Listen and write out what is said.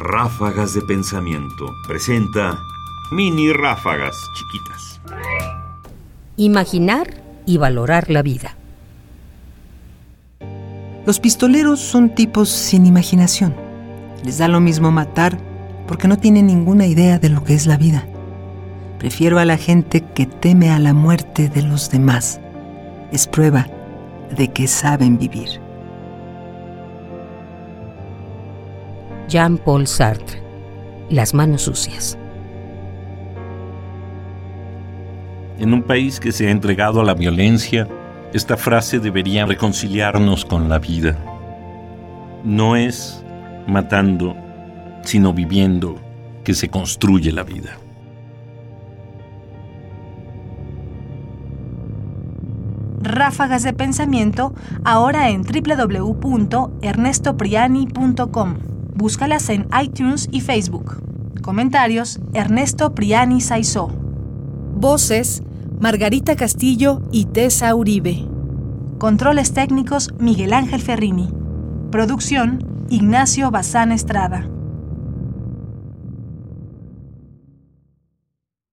Ráfagas de Pensamiento presenta mini ráfagas chiquitas. Imaginar y valorar la vida. Los pistoleros son tipos sin imaginación. Les da lo mismo matar porque no tienen ninguna idea de lo que es la vida. Prefiero a la gente que teme a la muerte de los demás. Es prueba de que saben vivir. Jean-Paul Sartre. Las manos sucias. En un país que se ha entregado a la violencia, esta frase debería reconciliarnos con la vida. No es matando, sino viviendo que se construye la vida. Ráfagas de pensamiento ahora en www.ernestopriani.com. Búscalas en iTunes y Facebook. Comentarios: Ernesto Priani Saizó. Voces: Margarita Castillo y Tessa Uribe. Controles técnicos: Miguel Ángel Ferrini. Producción: Ignacio Bazán Estrada.